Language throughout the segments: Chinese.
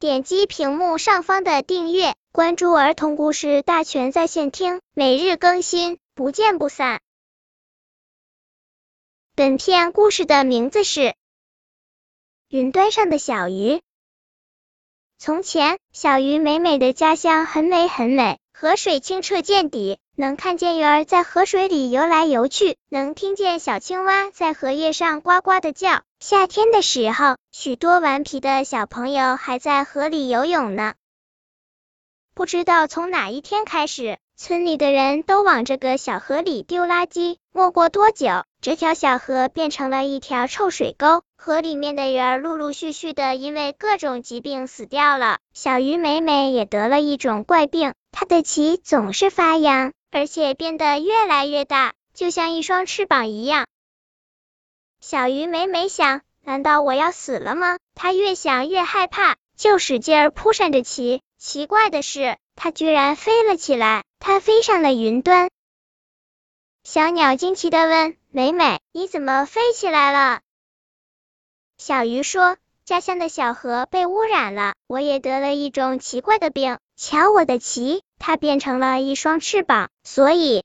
点击屏幕上方的订阅，关注儿童故事大全在线听，每日更新，不见不散。本片故事的名字是《云端上的小鱼》。从前，小鱼美美的家乡很美很美，河水清澈见底。能看见鱼儿在河水里游来游去，能听见小青蛙在荷叶上呱呱的叫。夏天的时候，许多顽皮的小朋友还在河里游泳呢。不知道从哪一天开始，村里的人都往这个小河里丢垃圾。没过多久，这条小河变成了一条臭水沟，河里面的鱼儿陆陆续续的因为各种疾病死掉了。小鱼美美也得了一种怪病，它的鳍总是发痒。而且变得越来越大，就像一双翅膀一样。小鱼美美想：难道我要死了吗？它越想越害怕，就使劲儿扑扇着鳍。奇怪的是，它居然飞了起来，它飞上了云端。小鸟惊奇的问：美美，你怎么飞起来了？小鱼说：家乡的小河被污染了，我也得了一种奇怪的病。瞧我的鳍，它变成了一双翅膀，所以，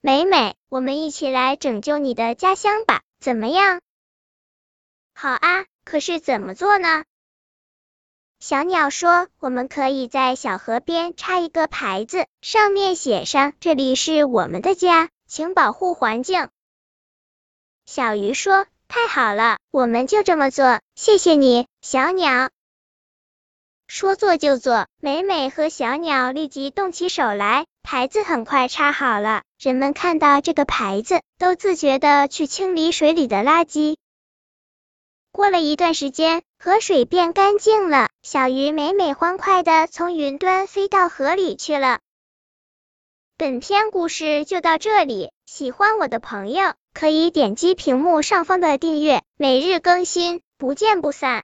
美美，我们一起来拯救你的家乡吧，怎么样？好啊，可是怎么做呢？小鸟说，我们可以在小河边插一个牌子，上面写上“这里是我们的家，请保护环境”。小鱼说，太好了，我们就这么做，谢谢你，小鸟。说做就做，美美和小鸟立即动起手来，牌子很快插好了。人们看到这个牌子，都自觉的去清理水里的垃圾。过了一段时间，河水变干净了，小鱼美美欢快的从云端飞到河里去了。本篇故事就到这里，喜欢我的朋友可以点击屏幕上方的订阅，每日更新，不见不散。